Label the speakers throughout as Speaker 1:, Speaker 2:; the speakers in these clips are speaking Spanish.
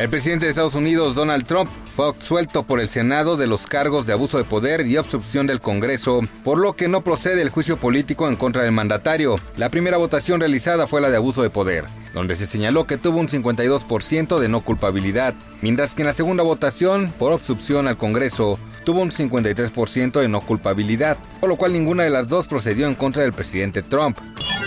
Speaker 1: El presidente de Estados Unidos, Donald Trump, fue absuelto por el Senado de los cargos de abuso de poder y obstrucción del Congreso, por lo que no procede el juicio político en contra del mandatario. La primera votación realizada fue la de abuso de poder, donde se señaló que tuvo un 52% de no culpabilidad, mientras que en la segunda votación, por obstrucción al Congreso, tuvo un 53% de no culpabilidad, por lo cual ninguna de las dos procedió en contra del presidente Trump.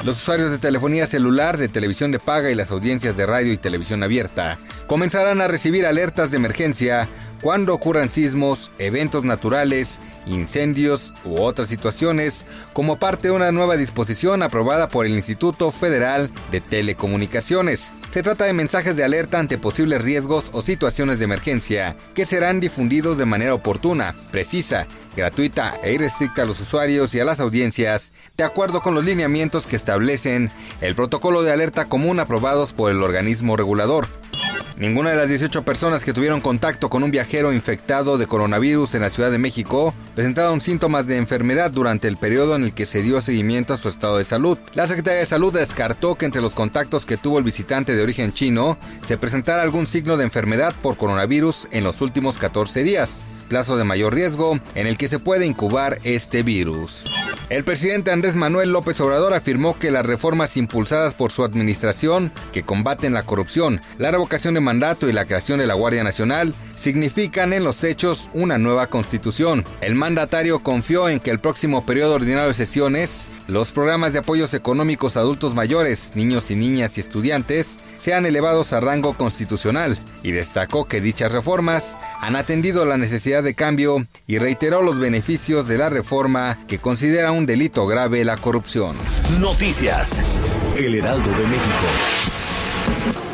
Speaker 1: Los usuarios de telefonía celular, de televisión de paga y las audiencias de radio y televisión abierta comenzarán a recibir alertas de emergencia cuando ocurran sismos, eventos naturales, incendios u otras situaciones como parte de una nueva disposición aprobada por el Instituto Federal de Telecomunicaciones. Se trata de mensajes de alerta ante posibles riesgos o situaciones de emergencia que serán difundidos de manera oportuna, precisa, gratuita e irrestricta a los usuarios y a las audiencias, de acuerdo con los lineamientos que establecen el protocolo de alerta común aprobados por el organismo regulador. Ninguna de las 18 personas que tuvieron contacto con un viajero infectado de coronavirus en la Ciudad de México presentaron síntomas de enfermedad durante el periodo en el que se dio seguimiento a su estado de salud. La Secretaría de Salud descartó que entre los contactos que tuvo el visitante de origen chino se presentara algún signo de enfermedad por coronavirus en los últimos 14 días plazo de mayor riesgo en el que se puede incubar este virus. El presidente Andrés Manuel López Obrador afirmó que las reformas impulsadas por su administración, que combaten la corrupción, la revocación de mandato y la creación de la Guardia Nacional, significan en los hechos una nueva constitución. El mandatario confió en que el próximo periodo ordinario de sesiones, los programas de apoyos económicos a adultos mayores, niños y niñas y estudiantes sean elevados a rango constitucional y destacó que dichas reformas han atendido la necesidad de cambio y reiteró los beneficios de la reforma que considera un delito grave la corrupción.
Speaker 2: Noticias. El Heraldo de México.